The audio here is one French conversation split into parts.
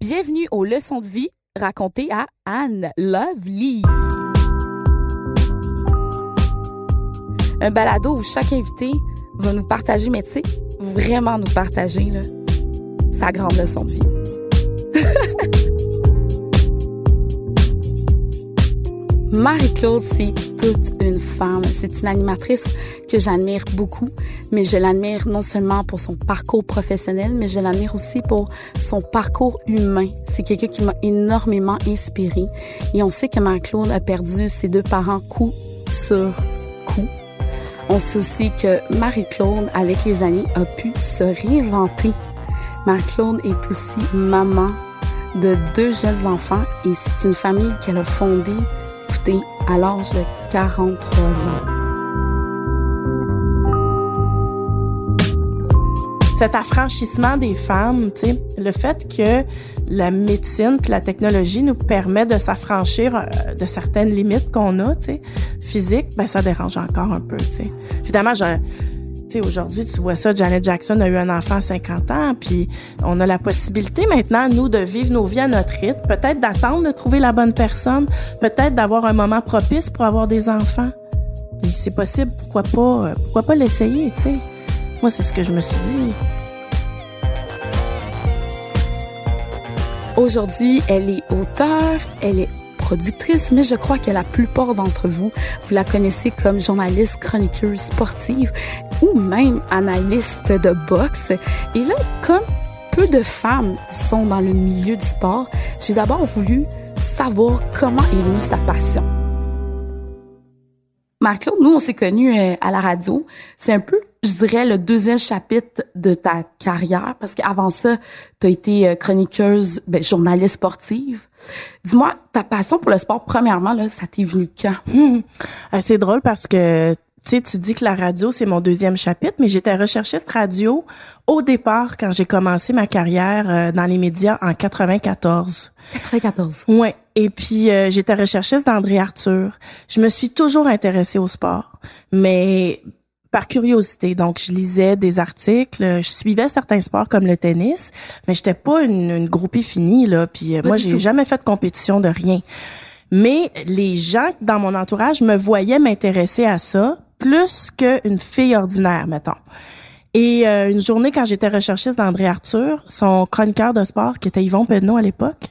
Bienvenue aux leçons de vie racontées à Anne Lovely. Un balado où chaque invité va nous partager, mais tu sais, vraiment nous partager là, sa grande leçon de vie. Marie-Claude, c'est toute une femme. C'est une animatrice que j'admire beaucoup, mais je l'admire non seulement pour son parcours professionnel, mais je l'admire aussi pour son parcours humain. C'est quelqu'un qui m'a énormément inspirée. Et on sait que Marie-Claude a perdu ses deux parents coup sur coup. On sait aussi que Marie-Claude, avec les années, a pu se réinventer. Marie-Claude est aussi maman de deux jeunes enfants et c'est une famille qu'elle a fondée à l'âge de 43 ans. Cet affranchissement des femmes, le fait que la médecine et la technologie nous permet de s'affranchir euh, de certaines limites qu'on a, physiques, ben ça dérange encore un peu. Évidemment, j'ai aujourd'hui, tu vois ça, Janet Jackson a eu un enfant à 50 ans, puis on a la possibilité maintenant, nous, de vivre nos vies à notre rythme, peut-être d'attendre de trouver la bonne personne, peut-être d'avoir un moment propice pour avoir des enfants. Et c'est possible, pourquoi pas, euh, pourquoi pas l'essayer, tu sais? Moi, c'est ce que je me suis dit. Aujourd'hui, elle est auteure, elle est productrice, mais je crois que la plupart d'entre vous, vous la connaissez comme journaliste, chroniqueuse sportive ou même analyste de boxe. Et là, comme peu de femmes sont dans le milieu du sport, j'ai d'abord voulu savoir comment est venue sa passion. Marc-Claude, nous, on s'est connus euh, à la radio. C'est un peu, je dirais, le deuxième chapitre de ta carrière, parce qu'avant ça, tu as été euh, chroniqueuse, ben, journaliste sportive. Dis-moi, ta passion pour le sport, premièrement, là, ça t'est venu quand? Ah, c'est drôle parce que tu sais, tu dis que la radio, c'est mon deuxième chapitre, mais j'étais recherchiste radio au départ quand j'ai commencé ma carrière euh, dans les médias en 94. 94. Ouais. Et puis, euh, j'étais recherchiste d'André Arthur. Je me suis toujours intéressée au sport, mais par curiosité. Donc, je lisais des articles, je suivais certains sports comme le tennis, mais j'étais pas une, une groupie finie, là. Puis euh, moi, j'ai jamais fait de compétition de rien. Mais les gens dans mon entourage me voyaient m'intéresser à ça plus qu'une fille ordinaire, mettons. Et euh, une journée, quand j'étais recherchiste d'André Arthur, son chroniqueur de sport, qui était Yvon Pedneau à l'époque,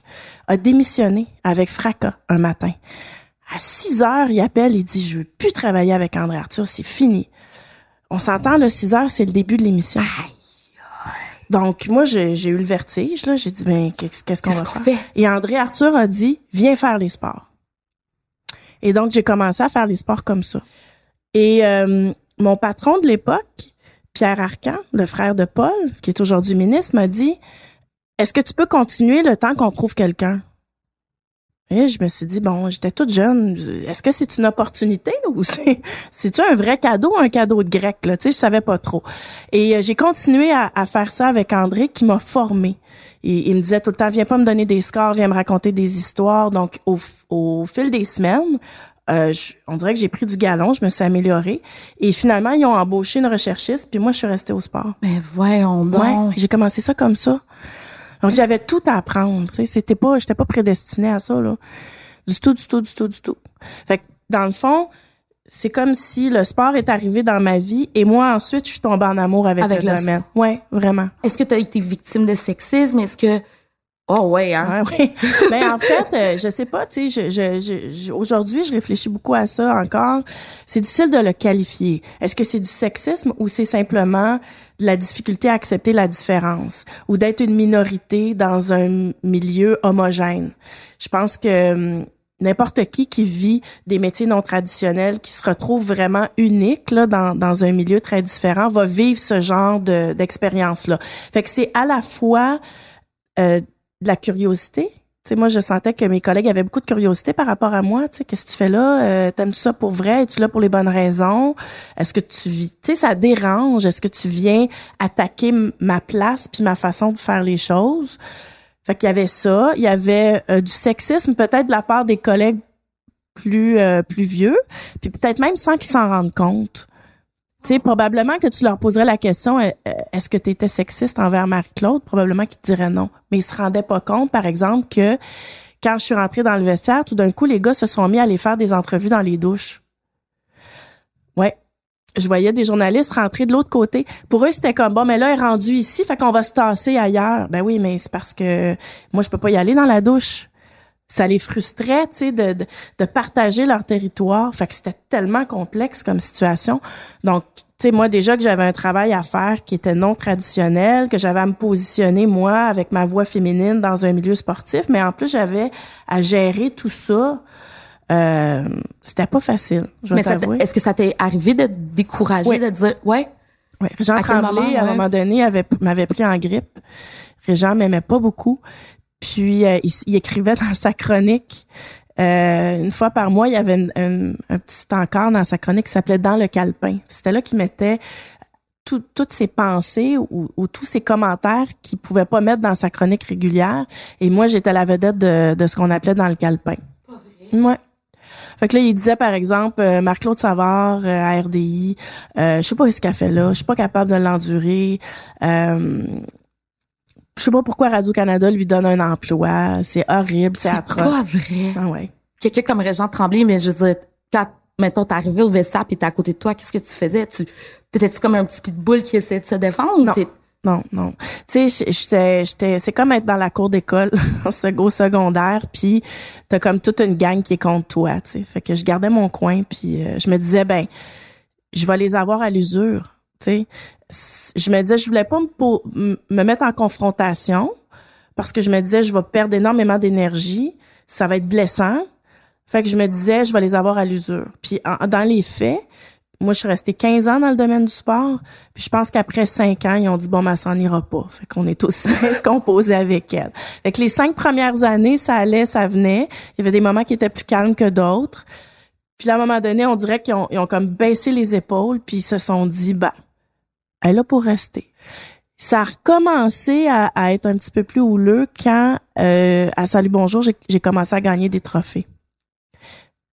a démissionné avec fracas un matin. À 6 heures, il appelle, il dit, je veux plus travailler avec André Arthur, c'est fini. On s'entend, le 6 heures, c'est le début de l'émission. Donc, moi, j'ai eu le vertige, là. J'ai dit, ben, qu'est-ce qu'on va faire? Et André Arthur a dit, viens faire les sports. Et donc, j'ai commencé à faire les sports comme ça. Et euh, mon patron de l'époque, Pierre Arcan, le frère de Paul, qui est aujourd'hui ministre, m'a dit Est-ce que tu peux continuer le temps qu'on trouve quelqu'un? Et je me suis dit, bon, j'étais toute jeune. Est-ce que c'est une opportunité ou c'est, c'est-tu un vrai cadeau, un cadeau de grec, là? Tu sais, je savais pas trop. Et euh, j'ai continué à, faire ça avec André qui m'a formé. Et il me disait tout le temps, viens pas me donner des scores, viens me raconter des histoires. Donc, au fil des semaines, euh, on dirait que j'ai pris du galon, je me suis améliorée. Et finalement, ils ont embauché une recherchiste, puis moi, je suis restée au sport. Mais voyons donc. Ouais, j'ai commencé ça comme ça. Donc, j'avais tout à apprendre. C'était pas, j'étais pas prédestinée à ça, là. Du tout, du tout, du tout, du tout. Fait que, dans le fond, c'est comme si le sport est arrivé dans ma vie et moi, ensuite, je suis tombée en amour avec, le, le domaine. Ouais, vraiment. Est-ce que tu as été victime de sexisme? Est-ce que Oh ouais, hein? Ouais, Mais en fait, euh, je sais pas, tu sais, je, je, aujourd'hui, je réfléchis beaucoup à ça encore. C'est difficile de le qualifier. Est-ce que c'est du sexisme ou c'est simplement de la difficulté à accepter la différence ou d'être une minorité dans un milieu homogène? Je pense que hum, n'importe qui qui vit des métiers non traditionnels, qui se retrouve vraiment unique là, dans, dans un milieu très différent, va vivre ce genre de, d'expérience-là. Fait que c'est à la fois... Euh, de la curiosité. Tu sais, moi, je sentais que mes collègues avaient beaucoup de curiosité par rapport à moi. Qu'est-ce que tu fais là? Euh, T'aimes-tu ça pour vrai? Es-tu là pour les bonnes raisons? Est-ce que tu vis? Sais, ça dérange. Est-ce que tu viens attaquer ma place puis ma façon de faire les choses? Fait qu'il y avait ça. Il y avait euh, du sexisme peut-être de la part des collègues plus euh, plus vieux, puis peut-être même sans qu'ils s'en rendent compte. Tu probablement que tu leur poserais la question euh, euh, est-ce que tu étais sexiste envers Marie-Claude? Probablement qu'ils diraient non. Mais ils se rendaient pas compte, par exemple, que quand je suis rentrée dans le vestiaire, tout d'un coup, les gars se sont mis à aller faire des entrevues dans les douches. Ouais. Je voyais des journalistes rentrer de l'autre côté. Pour eux, c'était comme bon, mais là, elle est rendue ici, fait qu'on va se tasser ailleurs. Ben oui, mais c'est parce que moi, je peux pas y aller dans la douche ça les frustrait, tu sais, de, de, partager leur territoire. Fait que c'était tellement complexe comme situation. Donc, tu sais, moi déjà que j'avais un travail à faire qui était non traditionnel, que j'avais à me positionner moi avec ma voix féminine dans un milieu sportif, mais en plus j'avais à gérer tout ça. Euh, c'était pas facile. Je est-ce que ça t'est arrivé de décourager, de dire ouais? Oui, Régent Tremblay, à un moment donné, m'avait pris en grippe. Régent m'aimait pas beaucoup. Puis euh, il, écrivait dans sa chronique euh, une fois par mois, il y avait un, petit encart dans sa chronique qui s'appelait Dans le calepin. C'était là qu'il mettait toutes ses pensées ou, tous ses commentaires qu'il pouvait pas mettre dans sa chronique régulière. Et moi, j'étais la vedette de, de ce qu'on appelait dans le calepin. Ouais. Fait que là, il disait, par exemple, euh, Marc-Claude Savard à RDI, je sais pas ce qu'il a fait là, je suis pas capable de l'endurer. Je sais pas pourquoi Radio-Canada lui donne un emploi. C'est horrible, c'est atroce. C'est pas vrai. Ah ouais. Quelqu'un comme Régent Tremblay, mais je veux dire, quand, mettons, t'es arrivé au Vessa et t'es à côté de toi, qu'est-ce que tu faisais? Tu, t'étais-tu comme un petit pitbull qui essaie de se défendre? Non. non, non. Tu sais, j'étais, j'étais, c'est comme être dans la cour d'école, au secondaire, puis t'as comme toute une gang qui est contre toi, tu sais. Fait que je gardais mon coin, puis euh, je me disais, ben, je vais les avoir à l'usure, je me disais, je voulais pas me, me mettre en confrontation parce que je me disais, je vais perdre énormément d'énergie, ça va être blessant. Fait que je me disais, je vais les avoir à l'usure. Puis dans les faits, moi, je suis restée 15 ans dans le domaine du sport. Puis je pense qu'après 5 ans, ils ont dit, bon, ben, ça n'ira pas. Fait qu'on est aussi composé avec elle. Fait que les cinq premières années, ça allait, ça venait. Il y avait des moments qui étaient plus calmes que d'autres. Puis à un moment donné, on dirait qu'ils ont, ont comme baissé les épaules, puis ils se sont dit, bah, elle a pour rester. Ça a recommencé à, être un petit peu plus houleux quand, euh, à Salut Bonjour, j'ai commencé à gagner des trophées.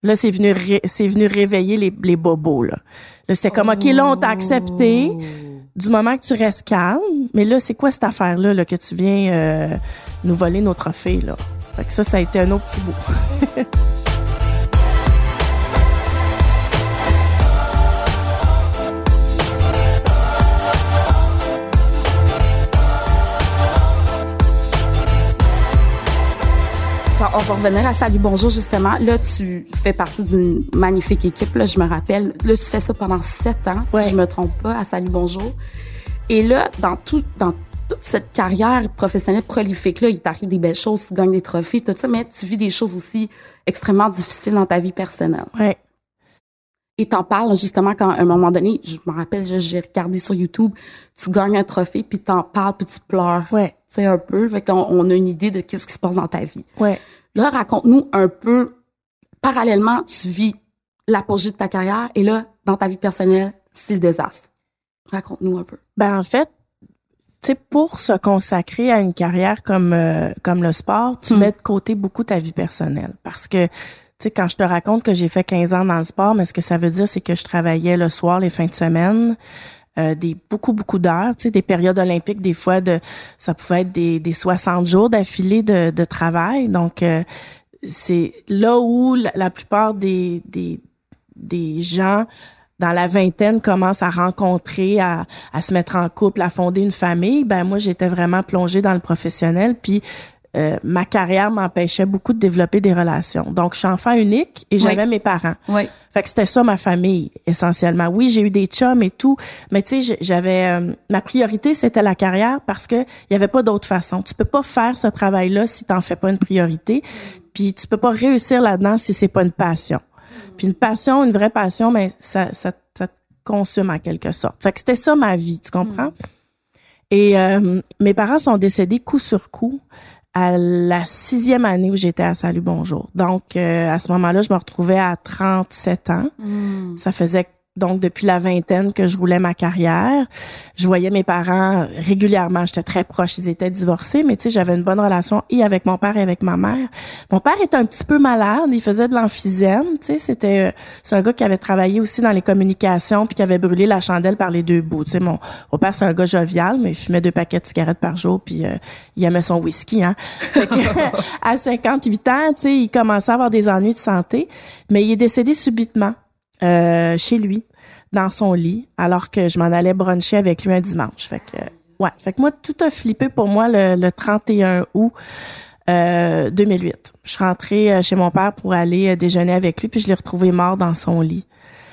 Là, c'est venu, c'est venu réveiller les, les bobos, là. Là, c'était comme, OK, là, on t'a accepté du moment que tu restes calme. Mais là, c'est quoi cette affaire-là, là, que tu viens euh, nous voler nos trophées, là? Fait que ça, ça a été un autre petit bout. va revenir à Salut Bonjour, justement. Là, tu fais partie d'une magnifique équipe. Là, je me rappelle. Là, tu fais ça pendant sept ans, si je me trompe pas, à Salut Bonjour. Et là, dans tout, dans toute cette carrière professionnelle prolifique, là, il t'arrive des belles choses, tu gagnes des trophées, tout ça, mais tu vis des choses aussi extrêmement difficiles dans ta vie personnelle. Ouais. Et t'en parles justement quand à un moment donné, je me rappelle, j'ai regardé sur YouTube, tu gagnes un trophée, puis t'en parles, puis tu pleures. Ouais. Tu sais, un peu. Fait qu'on on a une idée de qu'est-ce qui se passe dans ta vie. Ouais. Là, raconte-nous un peu, parallèlement, tu vis l'apogée de ta carrière, et là, dans ta vie personnelle, c'est le désastre. Raconte-nous un peu. Ben, en fait, tu sais, pour se consacrer à une carrière comme euh, comme le sport, tu hmm. mets de côté beaucoup ta vie personnelle. Parce que tu sais, quand je te raconte que j'ai fait 15 ans dans le sport, mais ce que ça veut dire, c'est que je travaillais le soir, les fins de semaine, euh, des beaucoup, beaucoup d'heures, tu sais, des périodes olympiques, des fois, de ça pouvait être des, des 60 jours d'affilée de, de travail. Donc, euh, c'est là où la, plupart des, des, des gens dans la vingtaine commencent à rencontrer, à, à se mettre en couple, à fonder une famille. Ben moi, j'étais vraiment plongée dans le professionnel. Puis euh, ma carrière m'empêchait beaucoup de développer des relations. Donc, je suis enfant unique et j'avais mes parents. Oui. Fait que c'était ça ma famille essentiellement. Oui, j'ai eu des chums et tout, mais tu sais, j'avais euh, ma priorité c'était la carrière parce que il y avait pas d'autre façon. Tu peux pas faire ce travail-là si t'en fais pas une priorité, puis tu peux pas réussir là-dedans si c'est pas une passion. Puis une passion, une vraie passion, mais ça, ça, ça te consume en quelque sorte. Fait que c'était ça ma vie, tu comprends? Mm. Et euh, mes parents sont décédés coup sur coup à la sixième année où j'étais à Salut Bonjour. Donc, euh, à ce moment-là, je me retrouvais à 37 ans. Hmm. Ça faisait donc depuis la vingtaine que je roulais ma carrière. Je voyais mes parents régulièrement, j'étais très proche, ils étaient divorcés, mais tu sais, j'avais une bonne relation et avec mon père et avec ma mère. Mon père était un petit peu malade, il faisait de l'emphysème, tu sais, c'était c'est un gars qui avait travaillé aussi dans les communications puis qui avait brûlé la chandelle par les deux bouts, tu sais, mon, père c'est un gars jovial, mais il fumait deux paquets de cigarettes par jour puis euh, il aimait son whisky hein. à 58 ans, tu sais, il commençait à avoir des ennuis de santé, mais il est décédé subitement. Euh, chez lui dans son lit alors que je m'en allais bruncher avec lui un dimanche. Fait que ouais, fait que moi tout a flippé pour moi le, 31 août euh, 2008. Je suis rentrée euh, chez mon père pour aller euh, déjeuner avec lui puis je l'ai retrouvé mort dans son lit.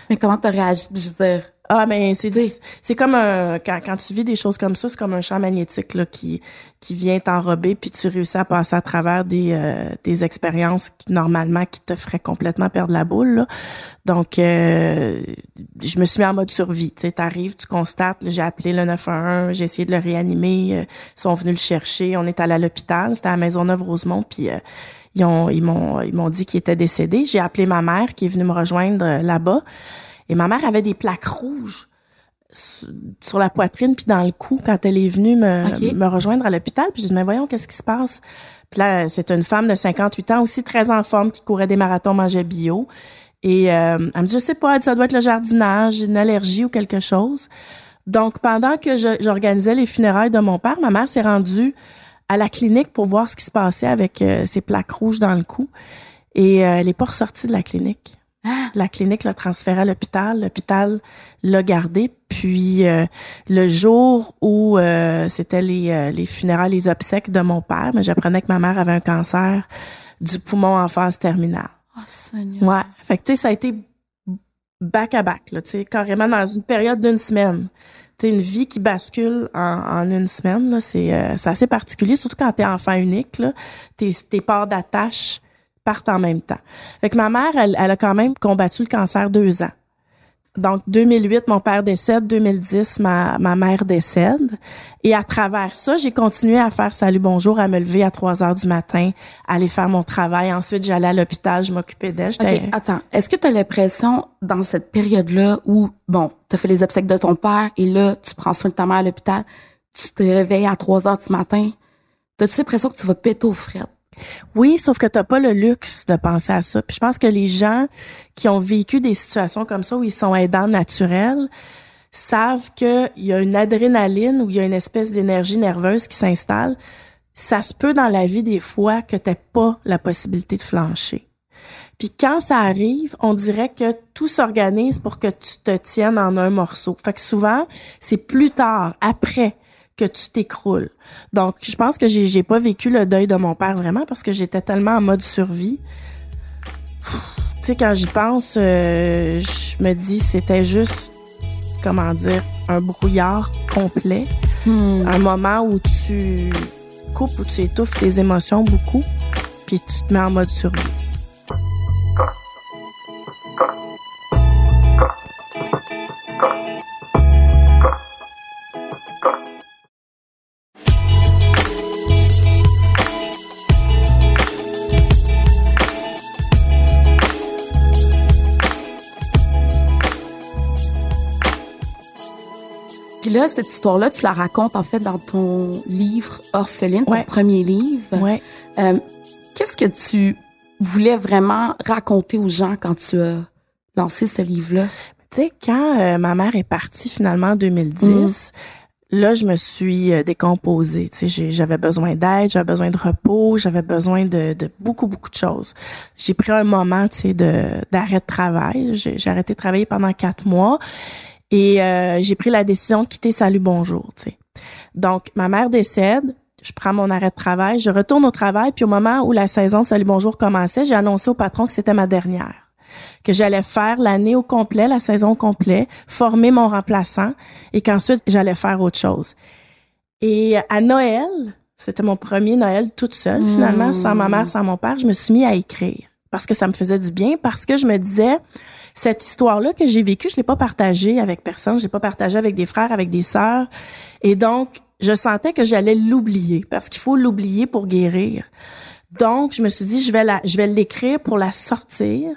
Mais comment t'as réagi? Je veux dire, ah mais c'est c'est comme un quand, quand tu vis des choses comme ça, c'est comme un champ magnétique là qui qui vient t'enrober puis tu réussis à passer à travers des euh, des expériences qui, normalement qui te feraient complètement perdre la boule là. Donc euh, je me suis mis en mode survie, tu sais, t'arrives, tu constates, j'ai appelé le 911, j'ai essayé de le réanimer, euh, ils sont venus le chercher, on est allé à l'hôpital, c'était à Maisonneuve-Rosemont puis ils ont ils m'ont ils m'ont dit qu'il était décédé. J'ai appelé ma mère qui est venue me rejoindre là-bas. Et ma mère avait des plaques rouges sur la poitrine puis dans le cou quand elle est venue me, me rejoindre à l'hôpital. Puis je dis, mais voyons, qu'est-ce qui se passe? Puis là, c'est une femme de 58 ans, aussi très en forme, qui courait des marathons, mangeait bio. Et euh, elle me dit, je sais pas, ça doit être le jardinage, une allergie ou quelque chose. Donc, pendant que j'organisais les funérailles de mon père, ma mère s'est rendue à la clinique pour voir ce qui se passait avec euh, ces plaques rouges dans le cou. Et euh, elle est pas ressortie de la clinique. La clinique l'a transféré à l'hôpital. L'hôpital l'a gardé. Puis euh, le jour où euh, c'était les, euh, les funérailles, les obsèques de mon père, mais j'apprenais que ma mère avait un cancer du poumon en phase terminale. Oh, Seigneur. Ouais. Fait que tu sais, ça a été back à back, là, tu sais, carrément dans une période d'une semaine. Tu sais, une vie qui bascule en, en une semaine, là, c'est, assez particulier, surtout quand t'es enfant unique, là. Tes, tes parts d'attache partent en même temps. Fait que ma mère, elle, elle a quand même combattu le cancer deux ans. Donc 2008, mon père décède, 2010, ma, ma mère décède. Et à travers ça, j'ai continué à faire salut bonjour, à me lever à 3 heures du matin, aller faire mon travail. Ensuite, j'allais à l'hôpital, je m'occupais d'elle. OK, attends. Est-ce que tu as l'impression, dans cette période-là, où, bon, tu as fait les obsèques de ton père et là, tu prends soin de ta mère à l'hôpital, tu te réveilles à 3 heures du matin, t'as-tu l'impression que tu vas péter aux frettes? Oui, sauf que t'as pas le luxe de penser à ça. Puis je pense que les gens qui ont vécu des situations comme ça où ils sont aidants naturels savent qu'il y a une adrénaline ou il y a une espèce d'énergie nerveuse qui s'installe. Ça se peut dans la vie des fois que t'aies pas la possibilité de flancher. Puis quand ça arrive, on dirait que tout s'organise pour que tu te tiennes en un morceau. Fait que souvent, c'est plus tard, après, que tu t'écroules. Donc, je pense que j'ai, j'ai pas vécu le deuil de mon père vraiment parce que j'étais tellement en mode survie. Tu sais, quand j'y pense, euh, je me dis c'était juste, comment dire, un brouillard complet. Hmm. Un moment où tu coupes, où tu étouffes tes émotions beaucoup, puis tu te mets en mode survie. Là, cette histoire-là, tu la racontes en fait dans ton livre Orpheline, ton premier livre. Ouais. Euh, Qu'est-ce que tu voulais vraiment raconter aux gens quand tu as lancé ce livre-là? Tu sais, quand euh, ma mère est partie finalement en 2010, mm. là, je me suis euh, décomposée. Tu sais, j'avais besoin d'aide, j'avais besoin de repos, j'avais besoin de, de, beaucoup, beaucoup de choses. J'ai pris un moment, tu sais, d'arrêt de travail. J'ai arrêté de travailler pendant quatre mois. Et euh, j'ai pris la décision de quitter Salut Bonjour, tu sais. Donc, ma mère décède, je prends mon arrêt de travail, je retourne au travail, puis au moment où la saison de Salut Bonjour commençait, j'ai annoncé au patron que c'était ma dernière, que j'allais faire l'année au complet, la saison au complet, former mon remplaçant, et qu'ensuite j'allais faire autre chose. Et à Noël, c'était mon premier Noël toute seule, finalement, sans ma mère, sans mon père, je me suis mis à écrire parce que ça me faisait du bien, parce que je me disais, cette histoire-là que j'ai vécue, je l'ai pas partagée avec personne, je l'ai pas partagée avec des frères, avec des sœurs, et donc je sentais que j'allais l'oublier, parce qu'il faut l'oublier pour guérir. Donc, je me suis dit, je vais la, je vais l'écrire pour la sortir,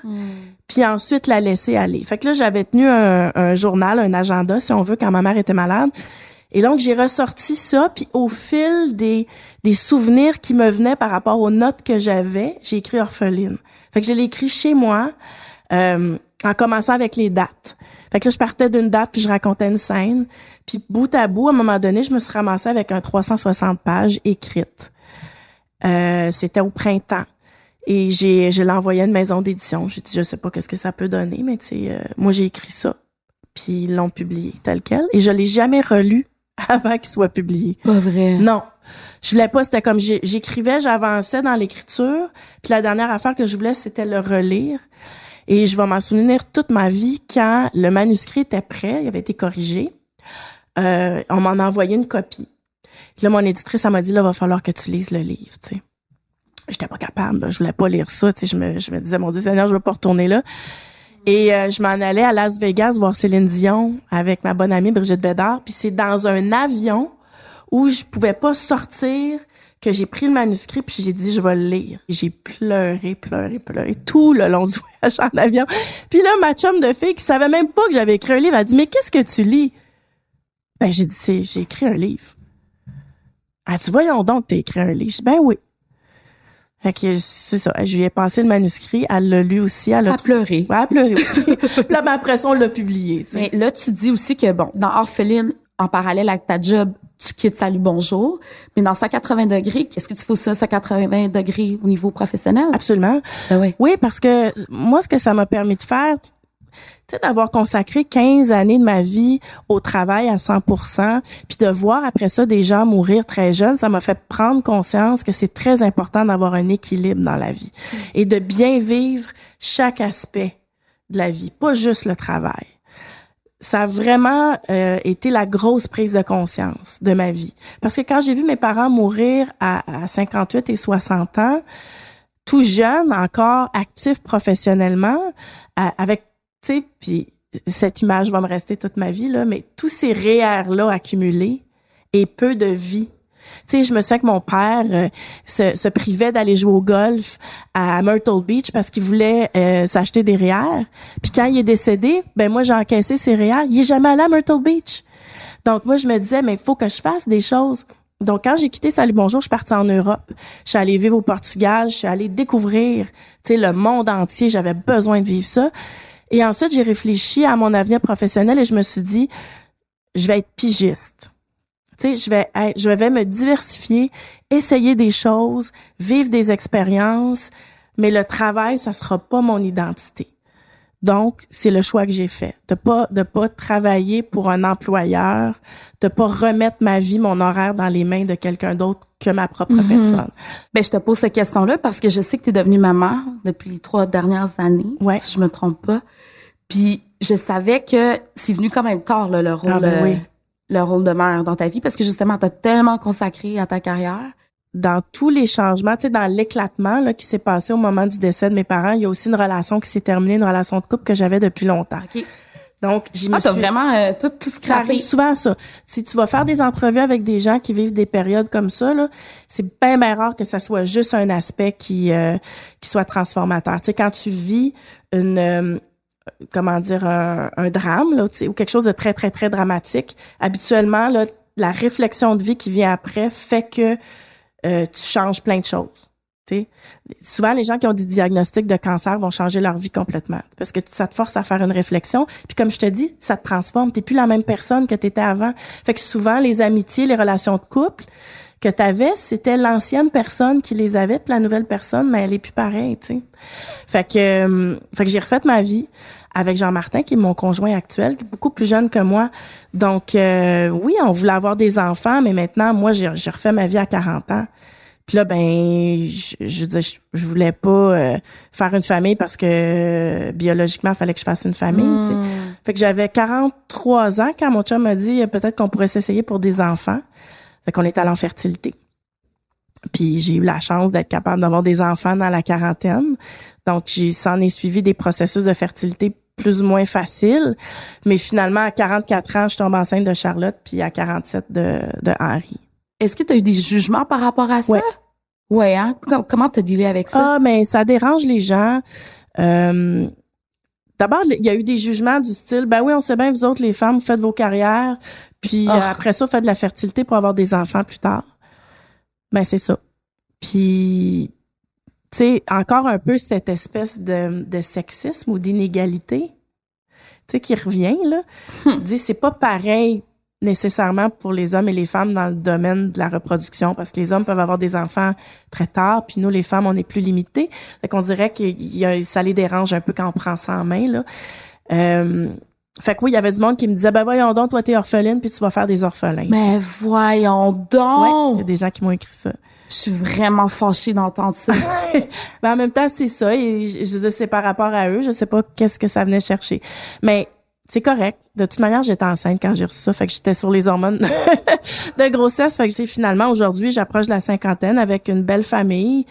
puis ensuite la laisser aller. Fait que là, j'avais tenu un, un, journal, un agenda, si on veut, quand ma mère était malade. Et donc, j'ai ressorti ça, puis au fil des, des souvenirs qui me venaient par rapport aux notes que j'avais, j'ai écrit orpheline. Fait que je l'ai écrit chez moi, euh, en commençant avec les dates. Fait que là, je partais d'une date, puis je racontais une scène. Puis bout à bout, à un moment donné, je me suis ramassée avec un 360 pages écrites. Euh, C'était au printemps. Et j'ai, je l'ai envoyé à une maison d'édition. J'ai dit, je sais pas qu'est-ce que ça peut donner, mais tu sais, euh, moi, j'ai écrit ça. Puis ils l'ont publié tel quel. Et je l'ai jamais relu avant qu'il soit publié. Pas vrai. Non. Je voulais pas, c'était comme j'écrivais, j'avançais dans l'écriture, puis la dernière affaire que je voulais, c'était le relire. Et je vais m'en souvenir toute ma vie quand le manuscrit était prêt, il avait été corrigé. Euh, on m'en a envoyé une copie. Là, mon éditrice, elle m'a dit, là, va falloir que tu lises le livre, tu sais. J'étais pas capable, je voulais pas lire ça, tu sais. Je me, je me disais, mon Dieu Seigneur, je veux pas retourner là. Et euh, je m'en allais à Las Vegas voir Céline Dion avec ma bonne amie Brigitte Bédard. Puis c'est dans un avion où je pouvais pas sortir que j'ai pris le manuscrit puis j'ai dit je vais le lire. J'ai pleuré, pleuré, pleuré tout le long du voyage en avion. Puis là ma chum de fille qui savait même pas que j'avais écrit un livre, elle a dit mais qu'est-ce que tu lis? Ben j'ai dit j'ai écrit un livre. Elle a dit voyons donc t'as écrit un livre. Ben oui. Fait que c'est ça. Je lui ai passé le manuscrit. Elle l'a lu aussi. Elle a, pleuré. Ouais, elle a pleuré aussi. là, ben, après ça, on l'a publié. Mais là, tu dis aussi que, bon, dans Orpheline, en parallèle avec ta job, tu quittes Salut Bonjour. Mais dans 180 degrés, qu'est-ce que tu fais aussi 180 degrés au niveau professionnel? Absolument. Ben oui. Oui, parce que moi, ce que ça m'a permis de faire, tu sais, d'avoir consacré 15 années de ma vie au travail à 100% puis de voir après ça des gens mourir très jeunes, ça m'a fait prendre conscience que c'est très important d'avoir un équilibre dans la vie et de bien vivre chaque aspect de la vie, pas juste le travail. Ça a vraiment euh, été la grosse prise de conscience de ma vie. Parce que quand j'ai vu mes parents mourir à, à 58 et 60 ans, tout jeunes, encore actifs professionnellement, avec tu sais, puis cette image va me rester toute ma vie, là, mais tous ces REER-là accumulés et peu de vie. Tu sais, je me souviens que mon père euh, se, se, privait d'aller jouer au golf à Myrtle Beach parce qu'il voulait euh, s'acheter des REER. Puis quand il est décédé, ben moi j'ai encaissé ses REER. Il est jamais allé à Myrtle Beach. Donc moi je me disais mais il faut que je fasse des choses. Donc quand j'ai quitté Salut Bonjour, je suis partie en Europe. Je suis allée vivre au Portugal, je suis allée découvrir, tu sais le monde entier, j'avais besoin de vivre ça. Et ensuite, j'ai réfléchi à mon avenir professionnel et je me suis dit, je vais être pigiste. Tu sais, je vais, je vais me diversifier, essayer des choses, vivre des expériences, mais le travail, ça sera pas mon identité. Donc, c'est le choix que j'ai fait, de pas de pas travailler pour un employeur, de pas remettre ma vie, mon horaire dans les mains de quelqu'un d'autre que ma propre mm-hmm. personne. Ben je te pose cette question-là parce que je sais que tu es devenue maman depuis les trois dernières années, ouais. si je me trompe pas. Puis je savais que c'est venu quand même tard là, le rôle ah ben oui. Le rôle de mère dans ta vie parce que justement tu as tellement consacré à ta carrière. Dans tous les changements, tu sais dans l'éclatement là qui s'est passé au moment du décès de mes parents, il y a aussi une relation qui s'est terminée, une relation de couple que j'avais depuis longtemps. Okay. Donc, j'ai ah, t'as vraiment euh, tout, tout Ça arrive souvent, ça. Si tu vas faire des entrevues avec des gens qui vivent des périodes comme ça, là, c'est bien, bien rare que ça soit juste un aspect qui, euh, qui soit transformateur. Tu sais, quand tu vis une, euh, comment dire, un, drame, là, ou quelque chose de très, très, très dramatique, habituellement, la réflexion de vie qui vient après fait que euh, tu changes plein de choses. Souvent, les gens qui ont des diagnostics de cancer vont changer leur vie complètement parce que ça te force à faire une réflexion. Puis comme je te dis, ça te transforme. T'es plus la même personne que tu étais avant. Fait que souvent, les amitiés, les relations de couple que tu avais, c'était l'ancienne personne qui les avait, puis la nouvelle personne, mais elle est plus pareille. T'sais. Fait que, euh, fait que j'ai refait ma vie avec Jean-Martin, qui est mon conjoint actuel, qui est beaucoup plus jeune que moi. Donc, euh, oui, on voulait avoir des enfants, mais maintenant, moi, j'ai refait ma vie à 40 ans. Puis là, ben, je, je, je, je voulais pas euh, faire une famille parce que euh, biologiquement, il fallait que je fasse une famille. Mm. Fait que j'avais 43 ans quand mon chum m'a dit peut-être qu'on pourrait s'essayer pour des enfants. Fait qu'on est allé en fertilité. Puis j'ai eu la chance d'être capable d'avoir des enfants dans la quarantaine. Donc, j'ai s'en est suivi des processus de fertilité plus ou moins faciles. Mais finalement, à 44 ans, je tombe enceinte de Charlotte, puis à 47 de, de Henri. Est-ce que tu as eu des jugements par rapport à ça? Ouais. Ouais, hein? Comment t'as dealé avec ça? Ah, mais ça dérange les gens. Euh, D'abord, il y a eu des jugements du style, ben oui, on sait bien, vous autres, les femmes, vous faites vos carrières, puis euh, Oh. après ça, vous faites de la fertilité pour avoir des enfants plus tard. Ben, c'est ça. Puis, tu sais, encore un peu cette espèce de, de sexisme ou d'inégalité, tu sais, qui revient, là. Tu te dis, c'est pas pareil nécessairement pour les hommes et les femmes dans le domaine de la reproduction parce que les hommes peuvent avoir des enfants très tard puis nous les femmes on est plus limités fait qu'on dirait que ça les dérange un peu quand on prend ça en main là. Euh, fait que oui il y avait du monde qui me disait ben voyons donc toi t'es orpheline puis tu vas faire des orphelins. Mais voyons ouais donc! il y a des gens qui m'ont écrit ça Je suis vraiment fâchée d'entendre ça. ben en même temps c'est ça. Je, je dis c'est par rapport à eux. Je sais pas qu'est-ce que ça venait chercher. Mais c'est correct. De toute manière, j'étais enceinte quand j'ai reçu ça, fait que j'étais sur les hormones de grossesse, fait que finalement aujourd'hui, j'approche de la cinquantaine avec une belle famille,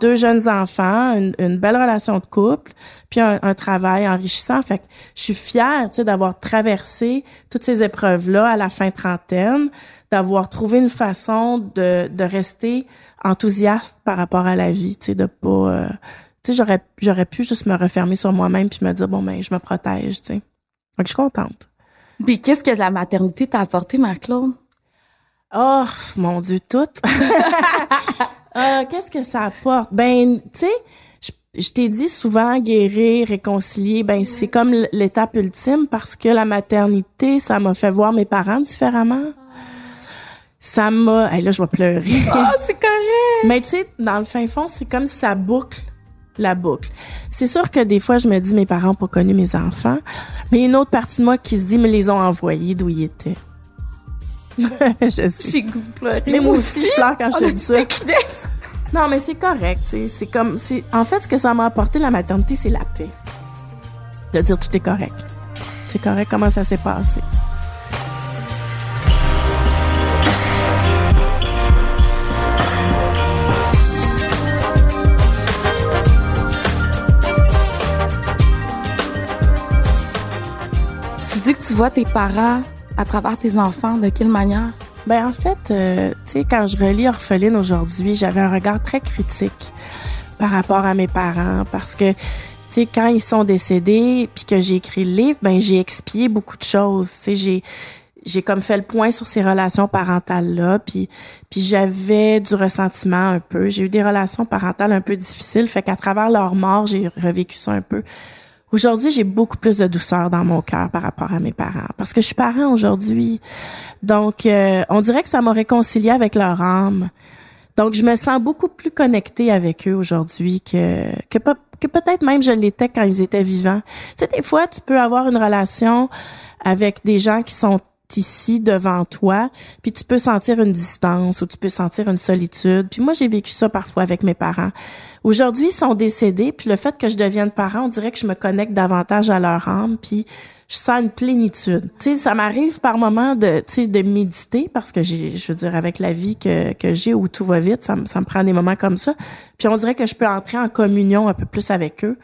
deux jeunes enfants, une, une belle relation de couple, puis un, un travail enrichissant. Fait que je suis fière, tu sais, d'avoir traversé toutes ces épreuves-là à la fin trentaine, d'avoir trouvé une façon de, de rester enthousiaste par rapport à la vie, tu sais, de pas, euh, tu sais, j'aurais j'aurais pu juste me refermer sur moi-même puis me dire bon ben je me protège, tu sais. Fait que je suis contente. Puis qu'est-ce que la maternité t'a apporté, Marc-Claude? Oh, mon Dieu, tout. Euh, Qu'est-ce que ça apporte? Ben, tu sais, je, je t'ai dit souvent guérir, réconcilier, ben c'est comme l'étape ultime parce que la maternité, ça m'a fait voir mes parents différemment. Ça m'a... Hey, là, je vais pleurer. Ah, c'est correct! Mais tu sais, dans le fin fond, c'est comme si ça boucle la boucle. C'est sûr que des fois, je me dis, mes parents n'ont pas connu mes enfants, mais il y a une autre partie de moi qui se dit, mais les ont envoyés d'où ils étaient. je sais. J'ai pleurer. Mais moi aussi, je pleure quand je te dis ça. Non, mais c'est correct. C'est comme, en fait, ce que ça m'a apporté, la maternité, c'est la paix. De dire tout est correct. C'est correct, comment ça s'est passé. Dis que tu vois tes parents à travers tes enfants, de quelle manière? Ben en fait, euh, tu sais, quand je relis Orpheline aujourd'hui, j'avais un regard très critique par rapport à mes parents parce que, tu sais, quand ils sont décédés puis que j'ai écrit le livre, ben j'ai expié beaucoup de choses. Tu sais, j'ai j'ai comme fait le point sur ces relations parentales là, puis puis j'avais du ressentiment un peu. J'ai eu des relations parentales un peu difficiles, fait qu'à travers leur mort, j'ai revécu ça un peu. Aujourd'hui, j'ai beaucoup plus de douceur dans mon cœur par rapport à mes parents parce que je suis parent aujourd'hui. Donc, euh, on dirait que ça m'a réconcilié avec leur âme. Donc, je me sens beaucoup plus connectée avec eux aujourd'hui que que, que peut-être même je l'étais quand ils étaient vivants. Tu sais, des fois, tu peux avoir une relation avec des gens qui sont ici devant toi, puis tu peux sentir une distance ou tu peux sentir une solitude. Puis moi, j'ai vécu ça parfois avec mes parents. Aujourd'hui, ils sont décédés, puis le fait que je devienne parent, on dirait que je me connecte davantage à leur âme, puis je sens une plénitude. Tu sais, ça m'arrive par moments de, tu sais, de méditer parce que j'ai, je veux dire, avec la vie que, que j'ai où tout va vite, ça, me- ça me prend des moments comme ça. Puis on dirait que je peux entrer en communion un peu plus avec eux.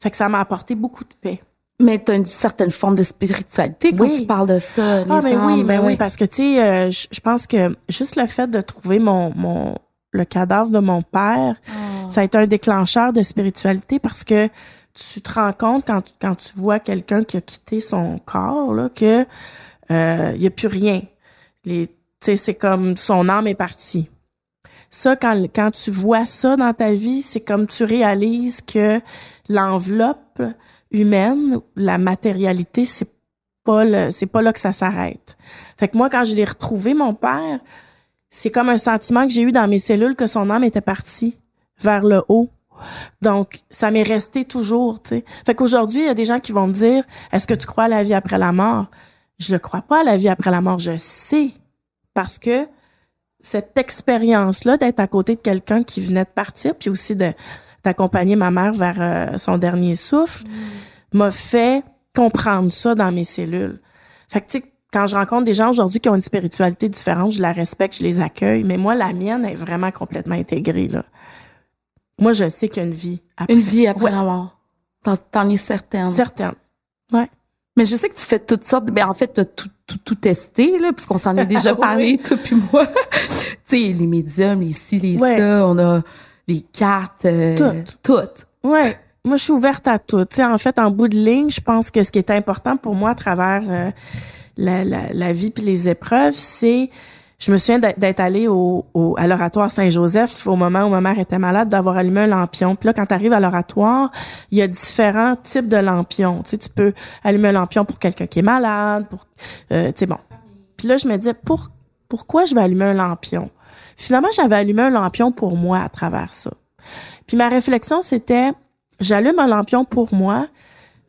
Fait que ça m'a apporté beaucoup de paix. Mais tu as une certaine forme de spiritualité quand Oui. tu parles de ça. Ah, mais oui, âmes, mais ben oui, parce que, tu sais, euh, je pense que juste le fait de trouver mon, mon, le cadavre de mon père, Oh. ça a été un déclencheur de spiritualité parce que tu te rends compte quand, quand tu vois quelqu'un qui a quitté son corps, là, que, euh, il y a plus rien. Les, tu sais, c'est comme son âme est partie. Ça, quand, quand tu vois ça dans ta vie, c'est comme tu réalises que l'enveloppe humaine, la matérialité, c'est pas c'est pas là que ça s'arrête. Fait que moi, quand je l'ai retrouvé, mon père, c'est comme un sentiment que j'ai eu dans mes cellules que son âme était partie vers le haut. Donc, ça m'est resté toujours, tu sais. Fait qu'aujourd'hui, il y a des gens qui vont me dire, est-ce que tu crois à la vie après la mort? Je ne crois pas à la vie après la mort. Je sais. Parce que cette expérience-là d'être à côté de quelqu'un qui venait de partir, puis aussi de d'accompagner ma mère vers euh, son dernier souffle, m'a fait comprendre ça dans mes cellules. Fait que, tu sais, quand je rencontre des gens aujourd'hui qui ont une spiritualité différente, je la respecte, je les accueille, mais moi, la mienne est vraiment complètement intégrée, là. Moi, je sais qu'il y a une vie après. Une vie après Ouais. la mort. T'en, es certaine. Certaine. Ouais. Mais je sais que tu fais toutes sortes. Ben en fait, t'as tout, tout, tout testé, là, puisqu'on s'en est déjà parlé, toi puis moi. tu sais, les médiums, les ci, les ça, on a les cartes. Euh, toutes. Toutes. Ouais. Moi, je suis ouverte à tout. Tu sais, en fait, en bout de ligne, je pense que ce qui est important pour moi à travers euh, la, la, la, vie puis les épreuves, c'est je me souviens d'être allée au, au, à l'oratoire Saint-Joseph au moment où ma mère était malade, d'avoir allumé un lampion. Puis là, quand tu arrives à l'oratoire, il y a différents types de lampions. Tu sais, tu peux allumer un lampion pour quelqu'un qui est malade, pour, euh, tu sais, bon. Puis là, je me disais, pour, pourquoi je vais allumer un lampion? Finalement, j'avais allumé un lampion pour moi à travers ça. Puis ma réflexion, c'était, j'allume un lampion pour moi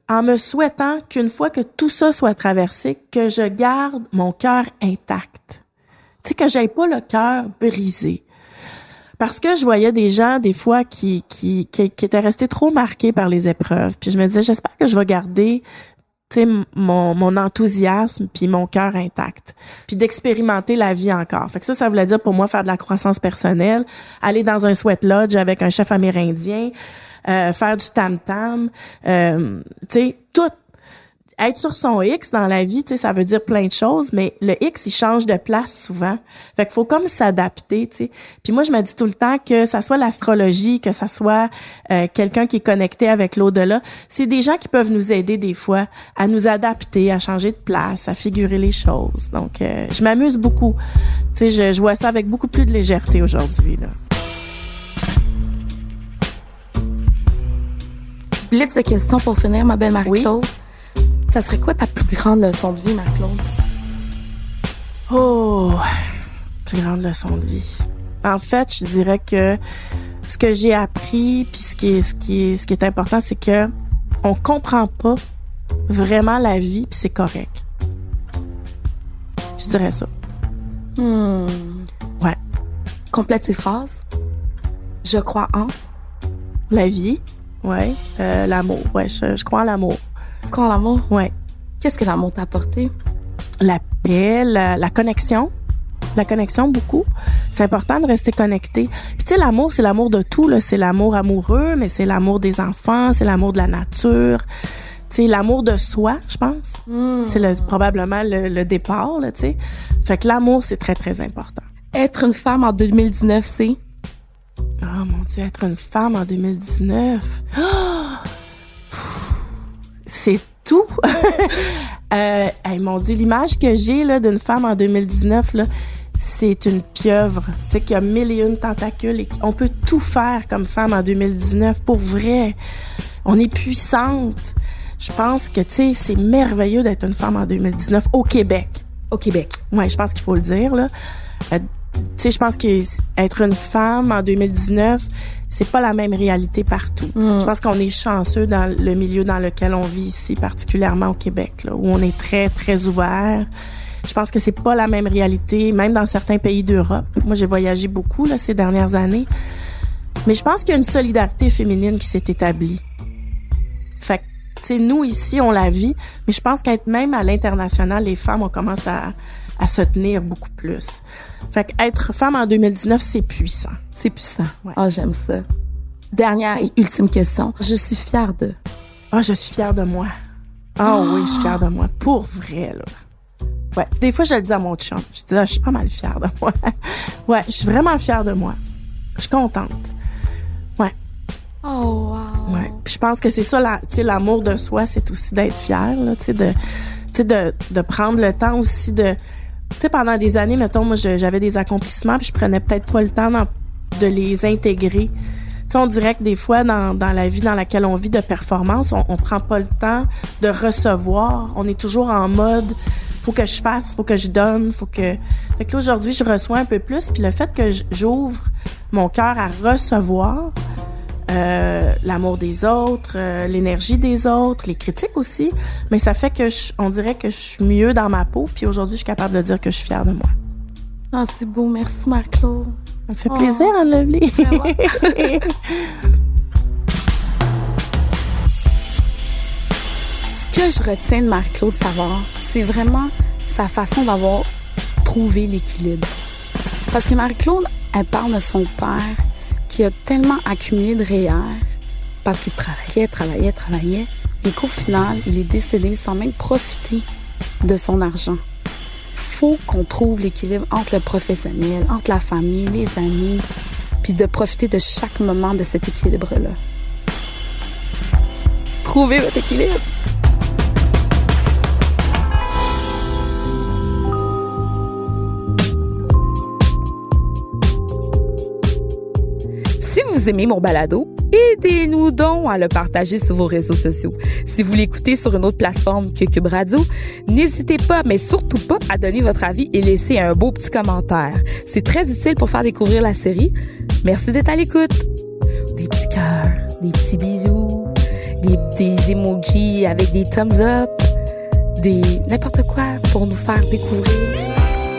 en me souhaitant qu'une fois que tout ça soit traversé, que je garde mon cœur intact tu sais, que j'aille pas le cœur brisé. Parce que je voyais des gens, des fois, qui, qui, qui, étaient restés trop marqués par les épreuves. Puis je me disais, j'espère que je vais garder mon, mon enthousiasme puis mon cœur intact. Puis d'expérimenter la vie encore. Fait que ça, ça voulait dire pour moi faire de la croissance personnelle, aller dans un sweat lodge avec un chef amérindien, euh, faire du tam-tam, euh, tout être sur son X dans la vie, tu sais, ça veut dire plein de choses, mais le X, il change de place souvent. Fait qu'il faut comme s'adapter, tu sais. Puis moi, je me dis tout le temps que ça soit l'astrologie, que ça soit euh, quelqu'un qui est connecté avec l'au-delà, c'est des gens qui peuvent nous aider des fois à nous adapter, à changer de place, à figurer les choses. Donc, euh, je m'amuse beaucoup. Tu sais, je, je vois ça avec beaucoup plus de légèreté aujourd'hui, là. Blitz de questions pour finir, ma belle Marie-Claude. Ça serait quoi ta plus grande leçon de vie, Marc-Claude? Oh, plus grande leçon de vie. En fait, je dirais que ce que j'ai appris, puis ce qui est, ce qui est, ce qui est important, c'est que on comprend pas vraiment la vie, puis c'est correct. Je dirais ça. Hmm. Ouais. Complète ces phrases. Je crois en. La vie. Ouais. Euh, l'amour. Ouais, je, je crois en l'amour. En l'amour? Ouais. Qu'est-ce que l'amour t'a apporté? La paix, la, la, connexion. La connexion, beaucoup. C'est important de rester connecté. Puis tu sais, l'amour, c'est l'amour de tout. Là. C'est l'amour amoureux, mais c'est l'amour des enfants, c'est l'amour de la nature. Tu sais, l'amour de soi, je pense. Hmm. C'est le, probablement le, le départ, là, tu sais. Fait que l'amour, c'est très, très important. Être une femme en 2019, c'est? Oh mon Dieu, être une femme en 2019. c'est tout. euh, hey, mon Dieu, l'image que j'ai là d'une femme en 2019 là, c'est une pieuvre, tu sais qui a mille et une tentacules et on peut tout faire comme femme en 2019 pour vrai. On est puissante. Je pense que tu sais c'est merveilleux d'être une femme en 2019 au Québec. Au Québec. Ouais, je pense qu'il faut le dire là. Euh, tu sais, je pense que être une femme en 2019, c'est pas la même réalité partout. Mm. Je pense qu'on est chanceux dans le milieu dans lequel on vit ici, particulièrement au Québec, là, où on est très très ouvert. Je pense que c'est pas la même réalité, même dans certains pays d'Europe. Moi, j'ai voyagé beaucoup là ces dernières années, mais je pense qu'il y a une solidarité féminine qui s'est établie. Fait que, tu sais, nous ici, on la vit, mais je pense qu'être même à l'international, les femmes, on commence à à se tenir beaucoup plus. Fait qu'être femme en 2019, c'est puissant. C'est puissant. Ouais. Ah, j'aime ça. Dernière et ultime question. Je suis fière de. Ah, je suis fière de moi. Ah oui, je suis fière de moi. Pour vrai, là. Ouais. Des fois, je le dis à mon chum. Je dis, ah, je suis pas mal fière de moi. ouais, je suis vraiment fière de moi. Je suis contente. Ouais. Oh, wow. Ouais. Puis je pense que c'est ça, la, tu sais, l'amour de soi, c'est aussi d'être fier, là, tu sais, de prendre le temps aussi de, tu sais, pendant des années, mettons, moi, j'avais des accomplissements, puis je prenais peut-être pas le temps de les intégrer. Tu sais, on dirait que des fois, dans, la vie dans laquelle on vit de performance, on, prend pas le temps de recevoir. On est toujours en mode, faut que je fasse, faut que je donne, faut que. Fait que aujourd'hui, je reçois un peu plus, puis le fait que j'ouvre mon cœur à recevoir, euh, l'amour des autres, euh, l'énergie des autres, les critiques aussi. Mais ça fait que je, on dirait que je suis mieux dans ma peau. Puis aujourd'hui, je suis capable de dire que je suis fière de moi. Ah, c'est beau. Merci, Marc-Claude. Ça me fait plaisir, oh. Anne Lovely. Ce que je retiens de Marc-Claude Savard, c'est vraiment sa façon d'avoir trouvé l'équilibre. Parce que Marie-Claude, elle parle de son père qui a tellement accumulé de REER parce qu'il travaillait, travaillait, travaillait, et qu'au final, il est décédé sans même profiter de son argent. faut qu'on trouve l'équilibre entre le professionnel, entre la famille, les amis, puis de profiter de chaque moment de cet équilibre-là. Trouvez votre équilibre. Aimez mon balado, aidez-nous donc à le partager sur vos réseaux sociaux. Si vous l'écoutez sur une autre plateforme que Cube Radio, n'hésitez pas, mais surtout pas, à donner votre avis et laisser un beau petit commentaire. C'est très utile pour faire découvrir la série. Merci d'être à l'écoute. Des petits cœurs, des petits bisous, des, des emojis avec des thumbs up, des n'importe quoi pour nous faire découvrir.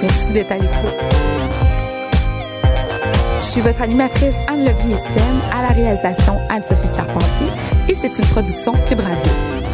Merci d'être à l'écoute. Je suis votre animatrice Anne-Levis Etienne, à la réalisation Anne-Sophie Carpentier et c'est une production Cube Radio.